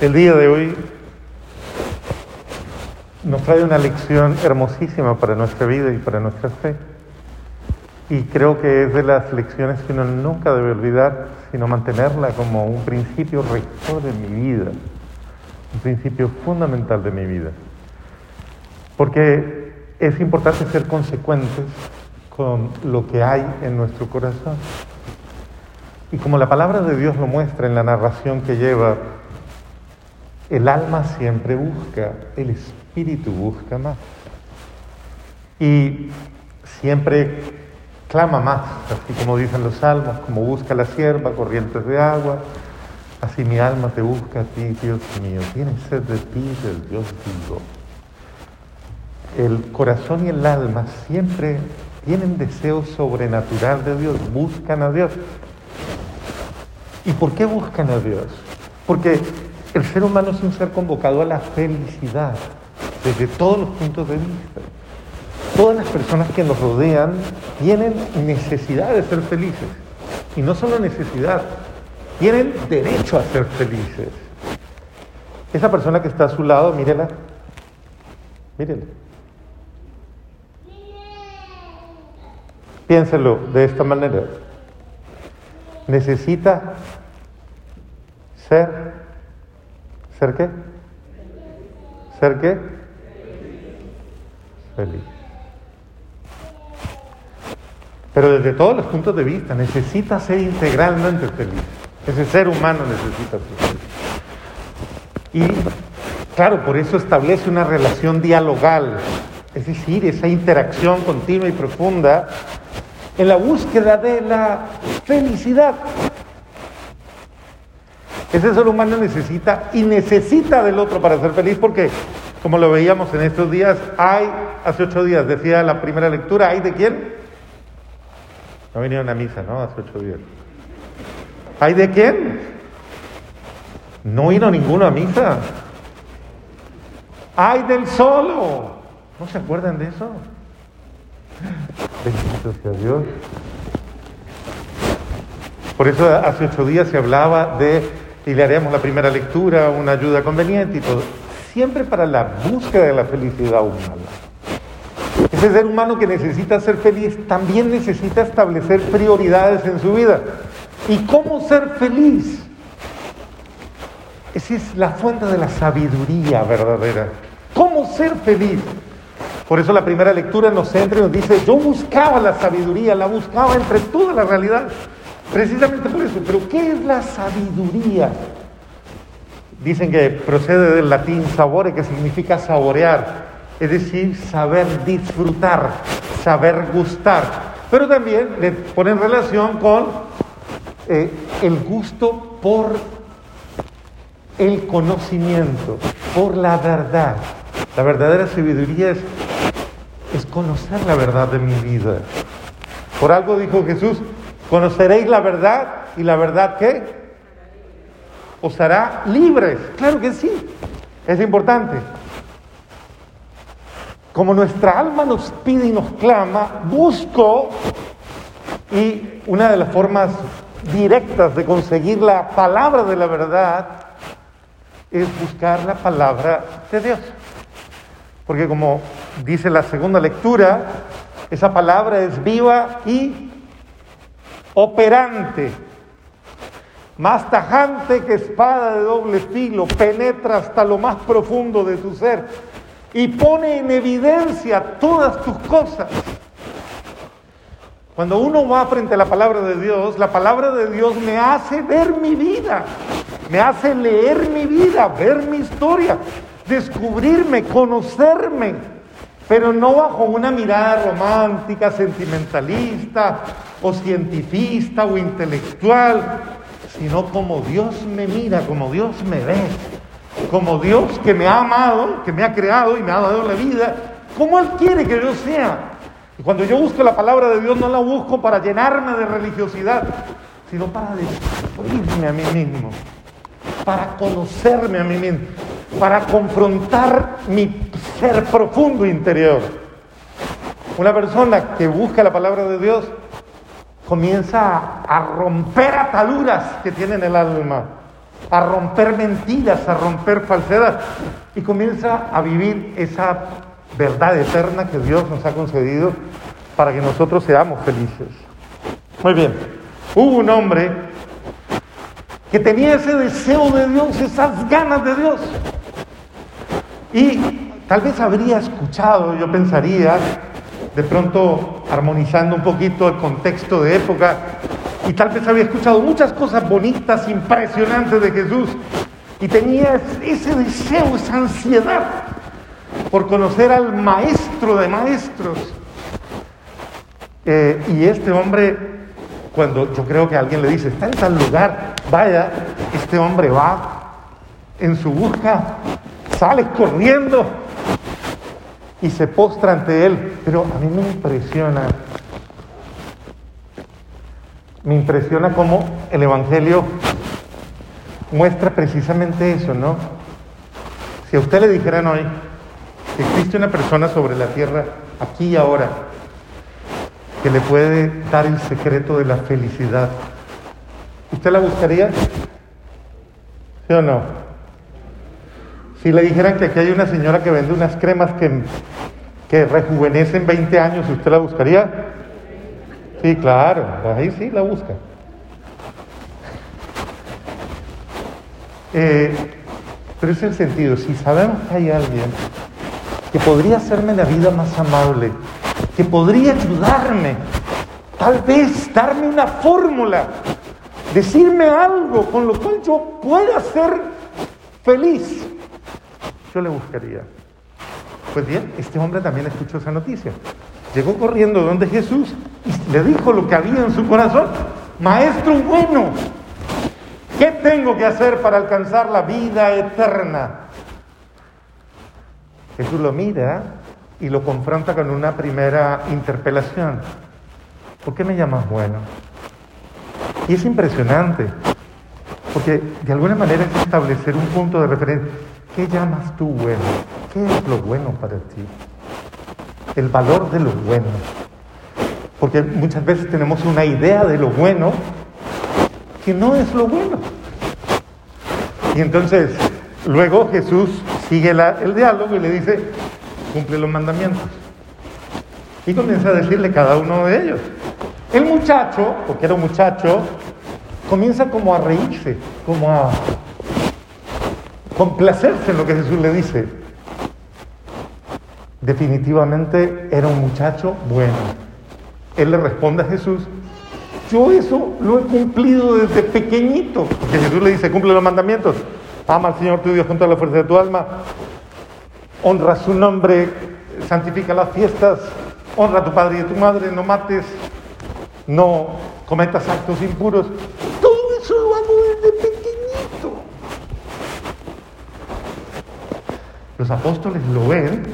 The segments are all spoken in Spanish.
El día de hoy nos trae una lección hermosísima para nuestra vida y para nuestra fe. Y creo que es de las lecciones que uno nunca debe olvidar, sino mantenerla como un principio rector de mi vida, un principio fundamental de mi vida. Porque es importante ser consecuentes con lo que hay en nuestro corazón. Y como la palabra de Dios lo muestra en la narración que lleva, el alma siempre busca, el espíritu busca más. Y siempre clama más, así como dicen los salmos, como busca la sierva corrientes de agua, así mi alma te busca a ti, Dios mío, tienes sed de ti, del Dios vivo. El corazón y el alma siempre tienen deseo sobrenatural de Dios, buscan a Dios. ¿Y por qué buscan a Dios? Porque el ser humano es un ser convocado a la felicidad desde todos los puntos de vista. Todas las personas que nos rodean tienen necesidad de ser felices. Y no solo necesidad, tienen derecho a ser felices. Esa persona que está a su lado, mírela. Mírela. Piénselo de esta manera. Necesita ser, ¿ser qué? ¿Ser qué? Feliz. Pero desde todos los puntos de vista, necesita ser integralmente feliz. Ese ser humano necesita ser feliz. Y claro, por eso establece una relación dialogal, es decir, esa interacción continua y profunda en la búsqueda de la felicidad. Ese ser humano necesita y necesita del otro para ser feliz porque, como lo veíamos en estos días, hay, hace ocho días, decía la primera lectura, ¿hay de quién? No vinieron a misa, ¿no? Hace ocho días. ¿Hay de quién? No vino ninguno a misa. ¡Hay del solo! ¿No se acuerdan de eso? Bendito sea Dios. Por eso hace ocho días se hablaba de, y le haremos la primera lectura, una ayuda conveniente y todo, siempre para la búsqueda de la felicidad humana. Ese ser humano que necesita ser feliz también necesita establecer prioridades en su vida. ¿Y cómo ser feliz? Esa es la fuente de la sabiduría verdadera. ¿Cómo ser feliz? Por eso la primera lectura nos centra y nos dice, yo buscaba la sabiduría, la buscaba entre toda la realidad. Precisamente por eso. Pero ¿qué es la sabiduría? Dicen que procede del latín sabore, que significa saborear, es decir, saber disfrutar, saber gustar. Pero también le pone en relación con eh, el gusto por el conocimiento, por la verdad. La verdadera sabiduría es conocer la verdad de mi vida. Por algo dijo Jesús, conoceréis la verdad y la verdad qué? Os hará libres. Claro que sí, es importante. Como nuestra alma nos pide y nos clama, busco y una de las formas directas de conseguir la palabra de la verdad es buscar la palabra de Dios. Porque como dice la segunda lectura, esa palabra es viva y operante, más tajante que espada de doble filo, penetra hasta lo más profundo de tu ser y pone en evidencia todas tus cosas. Cuando uno va frente a la palabra de Dios, la palabra de Dios me hace ver mi vida, me hace leer mi vida, ver mi historia, descubrirme, conocerme, pero no bajo una mirada romántica, sentimentalista o cientifista o intelectual, sino como Dios me mira, como Dios me ve, como Dios que me ha amado, que me ha creado y me ha dado la vida, como Él quiere que yo sea. Y cuando yo busco la palabra de Dios, no la busco para llenarme de religiosidad, sino para descubrirme a mí mismo, para conocerme a mí mismo para confrontar mi ser profundo interior. Una persona que busca la palabra de Dios comienza a, romper ataduras que tiene en el alma. a romper mentiras, a romper falsedad y comienza a vivir esa verdad eterna que Dios nos ha concedido para que nosotros seamos felices. Muy bien, hubo un hombre que tenía ese deseo de Dios, esas ganas de Dios. Y tal vez habría escuchado, yo pensaría, de pronto armonizando un poquito el contexto de época, y tal vez había escuchado muchas cosas bonitas, impresionantes de Jesús, y tenía ese deseo, esa ansiedad por conocer al maestro de maestros. Eh, y este hombre, cuando yo creo que alguien le dice, está en tal lugar, vaya, este hombre va en su busca, sale corriendo y se postra ante él. Pero a mí me impresiona, me impresiona cómo el Evangelio muestra precisamente eso, ¿no? Si a usted le dijeran hoy que existe una persona sobre la tierra, aquí y ahora, que le puede dar el secreto de la felicidad, ¿usted la buscaría? ¿Sí o no? Si le dijeran que aquí hay una señora que vende unas cremas que, que rejuvenecen 20 años, ¿usted la buscaría? Sí, claro, ahí sí la busca. Eh, pero es el sentido, si sabemos que hay alguien que podría hacerme la vida más amable, que podría ayudarme, tal vez darme una fórmula, decirme algo con lo cual yo pueda ser feliz, yo le buscaría. Pues bien, este hombre también escuchó esa noticia. Llegó corriendo donde Jesús y le dijo lo que había en su corazón. Maestro bueno, ¿qué tengo que hacer para alcanzar la vida eterna? Jesús lo mira y lo confronta con una primera interpelación. ¿Por qué me llamas bueno? Y es impresionante, porque de alguna manera es establecer un punto de referencia. ¿Qué llamas tú bueno? ¿Qué es lo bueno para ti? El valor de lo bueno. Porque muchas veces tenemos una idea de lo bueno que no es lo bueno. Y entonces, luego Jesús sigue el diálogo y le dice, cumple los mandamientos. Y comienza a decirle cada uno de ellos. El muchacho, porque era muchacho, comienza como a reírse, como a complacerse en lo que Jesús le dice. Definitivamente era un muchacho bueno. Él le responde a Jesús, yo eso lo he cumplido desde pequeñito. Porque Jesús le dice, cumple los mandamientos. Ama al Señor tu Dios con toda la fuerza de tu alma. Honra su nombre, santifica las fiestas, honra a tu padre y a tu madre, no mates, no cometas actos impuros. Todo eso lo hago desde pequeñito. Los apóstoles lo ven,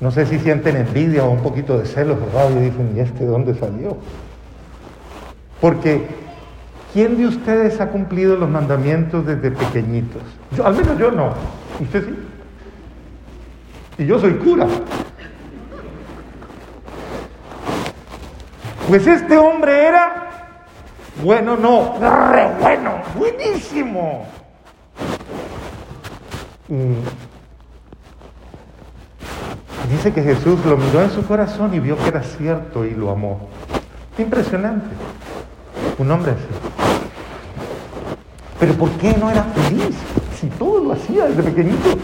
no sé si sienten envidia o un poquito de celos rabia y dicen, ¿y este dónde salió? Porque ¿quién de ustedes ha cumplido los mandamientos desde pequeñitos? Yo, al menos yo no. ¿Usted sí? Y yo soy cura. Pues este hombre era bueno, no, re bueno, buenísimo. Dice que Jesús lo miró en su corazón y vio que era cierto y lo amó. Impresionante. Un hombre así. Pero ¿por qué no era feliz? Si todo lo hacía desde pequeñito,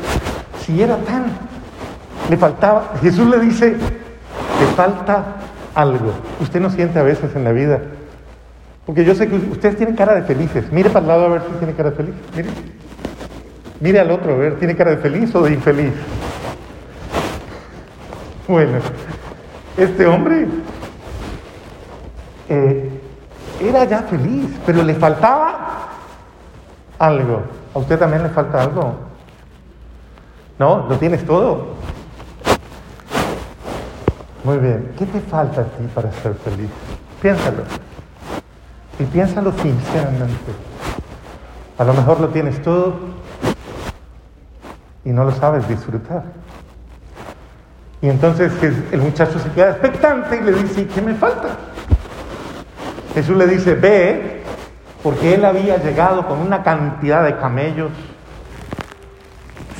si era tan... Le faltaba, Jesús le dice, le falta algo. Usted no siente a veces en la vida. Porque yo sé que ustedes tienen cara de felices. Mire para el lado a ver si tiene cara de feliz. Mire. Mire al otro a ver, ¿tiene cara de feliz o de infeliz? Bueno, este hombre eh, era ya feliz, pero le faltaba algo. ¿A usted también le falta algo? ¿No? ¿Lo tienes todo? Muy bien. ¿Qué te falta a ti para ser feliz? Piénsalo. Y piénsalo sinceramente. A lo mejor lo tienes todo y no lo sabes disfrutar. Y entonces el muchacho se queda expectante y le dice, ¿qué me falta? Jesús le dice, ve, porque él había llegado con una cantidad de camellos,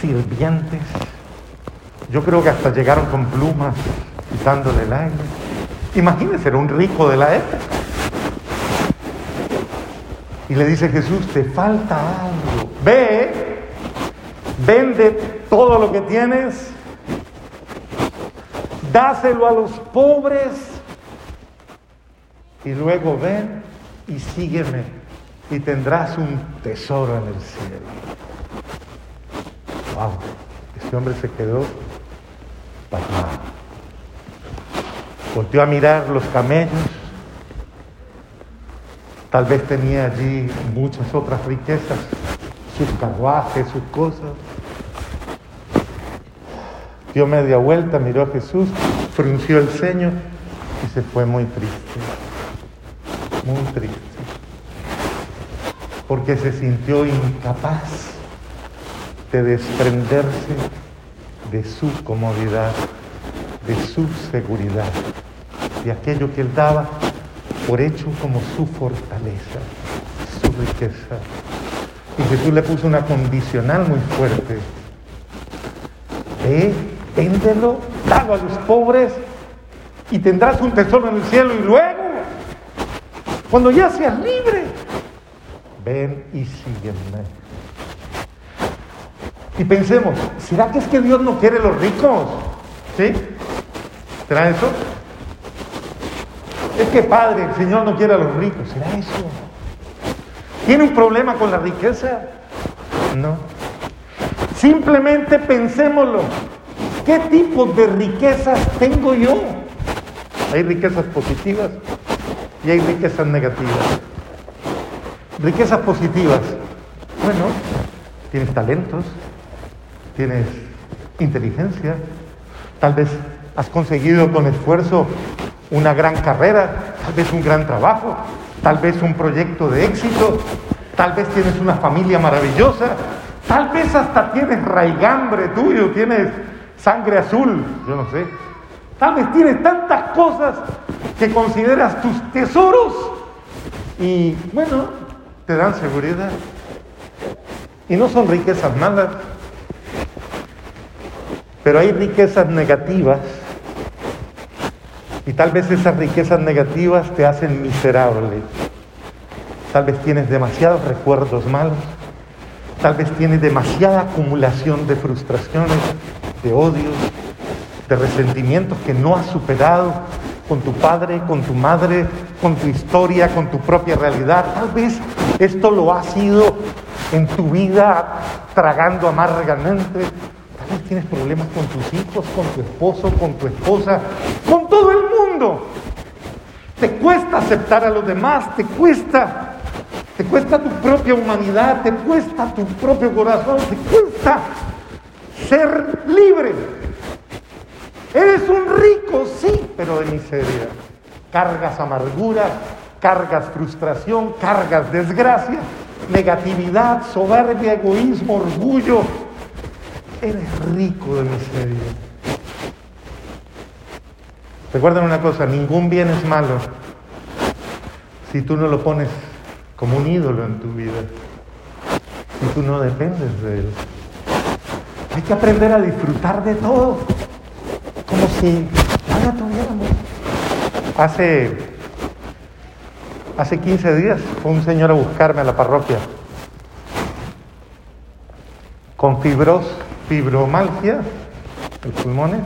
sirvientes, yo creo que hasta llegaron con plumas, quitándole el aire. Imagínense, era un rico de la época. Y le dice Jesús, te falta algo. Ve, vende todo lo que tienes, dáselo a los pobres y luego ven y sígueme y tendrás un tesoro en el cielo. Wow, este hombre se quedó pasmado. Volteó a mirar los camellos. Tal vez tenía allí muchas otras riquezas, sus carruajes, sus cosas. Dio media vuelta, miró a Jesús, frunció el ceño y se fue muy triste, muy triste, porque se sintió incapaz de desprenderse de su comodidad, de su seguridad de aquello que él daba por hecho como su fortaleza, su riqueza. Y Jesús le puso una condicional muy fuerte. Véndelo, dalo a los pobres y tendrás un tesoro en el cielo y luego, cuando ya seas libre, ven y sígueme. Y pensemos, ¿será que es que Dios no quiere los ricos? ¿Sí? ¿Será eso? Es que Padre, el Señor no quiere a los ricos. ¿Será eso? ¿Tiene un problema con la riqueza? No. Simplemente pensémoslo. ¿Qué tipo de riquezas tengo yo? Hay riquezas positivas y hay riquezas negativas. Riquezas positivas. Bueno, tienes talentos, tienes inteligencia, tal vez has conseguido con esfuerzo una gran carrera, tal vez un gran trabajo, tal vez un proyecto de éxito, tal vez tienes una familia maravillosa, tal vez hasta tienes raigambre tuyo, tienes sangre azul, yo no sé. Tal vez tienes tantas cosas que consideras tus tesoros y bueno, te dan seguridad. Y no son riquezas malas, pero hay riquezas negativas y tal vez esas riquezas negativas te hacen miserable. Tal vez tienes demasiados recuerdos malos. Tal vez tienes demasiada acumulación de frustraciones, de odios, de resentimientos que no has superado con tu padre, con tu madre, con tu historia, con tu propia realidad. Tal vez esto lo has ido en tu vida tragando amargamente tienes problemas con tus hijos, con tu esposo, con tu esposa, con todo el mundo. Te cuesta aceptar a los demás, te cuesta, te cuesta tu propia humanidad, te cuesta tu propio corazón, te cuesta ser libre. Eres un rico, sí, pero de miseria. Cargas amargura, cargas frustración, cargas desgracia, negatividad, soberbia, egoísmo, orgullo, eres rico de miseria. Recuerden una cosa, ningún bien es malo si tú no lo pones como un ídolo en tu vida, si tú no dependes de él. Hay que aprender a disfrutar de todo, como si nada tuviéramos. Hace, hace 15 días fue un señor a buscarme a la parroquia con fibros fibromalgia, los pulmones,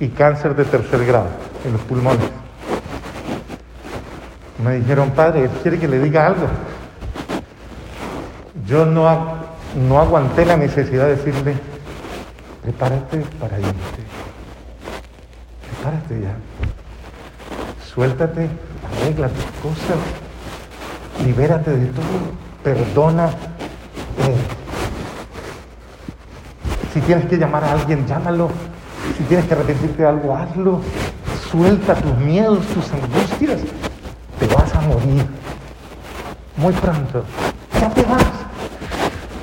y cáncer de tercer grado en los pulmones. Me dijeron, padre, quiere que le diga algo. Yo no, no aguanté la necesidad de decirle, prepárate para irte. Prepárate ya. Suéltate, arregla tus cosas, libérate de todo, perdona. Eh, si tienes que llamar a alguien, llámalo. Si tienes que arrepentirte de algo, hazlo. Suelta tus miedos, tus angustias. Te vas a morir. Muy pronto.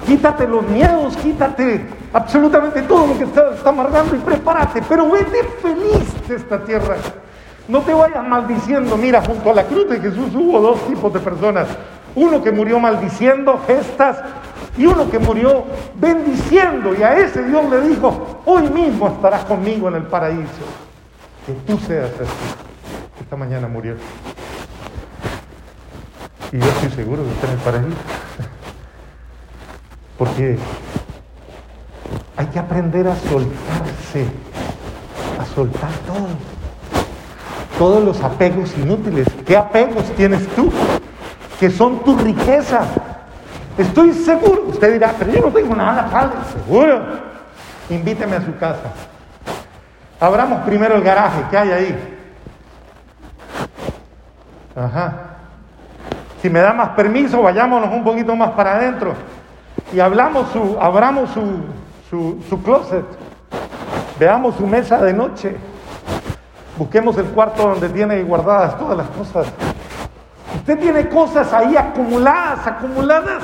Te. Quítate los miedos, quítate absolutamente todo lo que está, está amargando y prepárate. Pero vete feliz de esta tierra. No te vayas maldiciendo. Mira, junto a la cruz de Jesús hubo dos tipos de personas. uno que murió maldiciendo gestas y uno que murió bendiciendo. Y a ese Dios le dijo, hoy mismo estarás conmigo en el paraíso. Que tú seas así. Esta mañana murió. Y yo estoy seguro que está en el paraíso. Porque hay que aprender a soltarse, a soltar todo. Todos los apegos inútiles. ¿Qué apegos tienes tú? Que son tu riqueza. Estoy seguro. Usted dirá, pero yo no tengo nada, padre. Seguro. Invíteme a su casa. Abramos primero el garaje. ¿Qué hay ahí? Ajá. Si me da más permiso, vayámonos un poquito más para adentro y hablamos su, abramos su, su, su closet, veamos su mesa de noche, busquemos el cuarto donde tiene guardadas todas las cosas. Usted tiene cosas ahí acumuladas, acumuladas,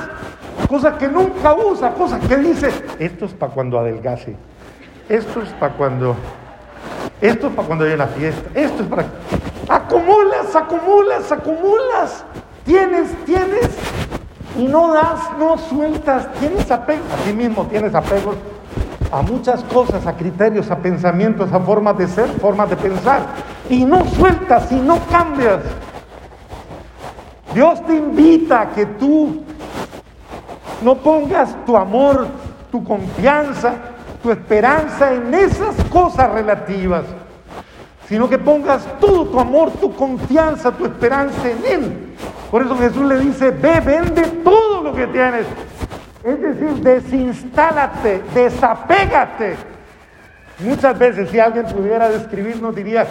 cosas que nunca usa, cosas que dice, esto es para cuando adelgace, esto es para cuando, esto es para cuando haya la fiesta, esto es para... Acumulas, acumulas, acumulas. Tienes, tienes. Y no das, no sueltas. Tienes apego. A ti mismo tienes apegos a muchas cosas, a criterios, a pensamientos, a formas de ser, formas de pensar. Y no sueltas y no cambias. Dios te invita a que tú no pongas tu amor, tu confianza, tu esperanza en esas cosas relativas, sino que pongas todo tu amor, tu confianza, tu esperanza en Él. Por eso Jesús le dice, ve, vende todo lo que tienes. Es decir, desinstálate, desapégate. Muchas veces si alguien pudiera describirnos diría,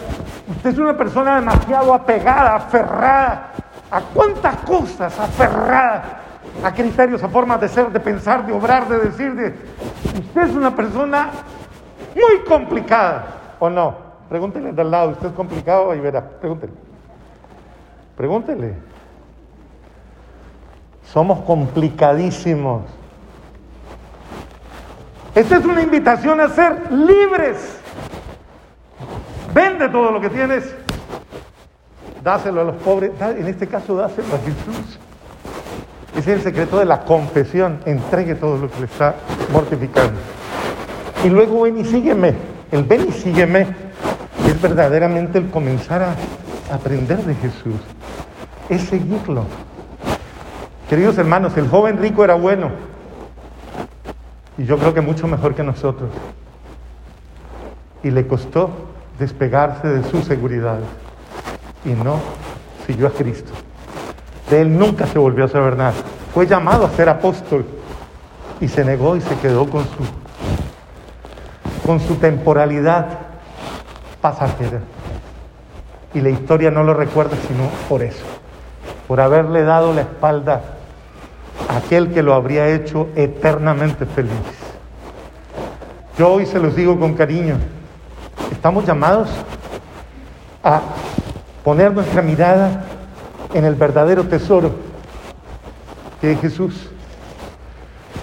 usted es una persona demasiado apegada, aferrada a cuántas cosas, aferrada a criterios, a formas de ser, de pensar, de obrar, de decir. De... Usted es una persona muy complicada, ¿o no? Pregúntele de al lado, ¿usted es complicado? Y verá, pregúntele. Pregúntele. Somos complicadísimos. Esta es una invitación a ser libres. Vende todo lo que tienes. Dáselo a los pobres. En este caso, dáselo a Jesús. Ese es el secreto de la confesión. Entregue todo lo que le está mortificando. Y luego ven y sígueme. El ven y sígueme es verdaderamente el comenzar a aprender de Jesús. Es seguirlo. Queridos hermanos, el joven rico era bueno. Y yo creo que mucho mejor que nosotros. Y le costó despegarse de su seguridad. Y no siguió a Cristo. De él nunca se volvió a saber nada. Fue llamado a ser apóstol. Y se negó y se quedó con su, con su temporalidad pasajera. Y la historia no lo recuerda sino por eso. Por haberle dado la espalda aquel que lo habría hecho eternamente feliz. Yo hoy se los digo con cariño, estamos llamados a poner nuestra mirada en el verdadero tesoro que es Jesús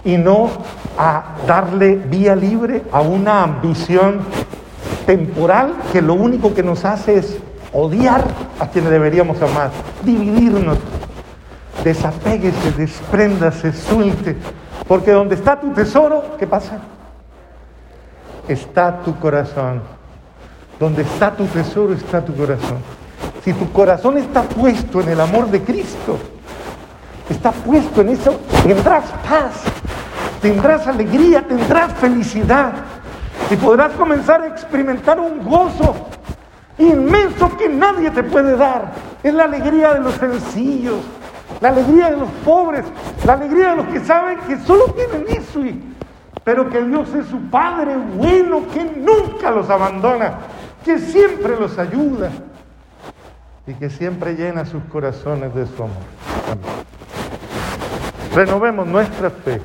y no a darle vía libre a una ambición temporal que lo único que nos hace es odiar a quienes deberíamos amar, dividirnos, desapéguese, despréndase, suelte. Porque donde está tu tesoro, ¿qué pasa? Está tu corazón. Donde está tu tesoro, está tu corazón. Si tu corazón está puesto en el amor de Cristo, está puesto en eso, tendrás paz, tendrás alegría, tendrás felicidad y podrás comenzar a experimentar un gozo inmenso que nadie te puede dar. Es la alegría de los sencillos, la alegría de los pobres, la alegría de los que saben que solo tienen eso, pero que Dios es su Padre bueno, que nunca los abandona, que siempre los ayuda y que siempre llena sus corazones de su amor. Renovemos nuestra fe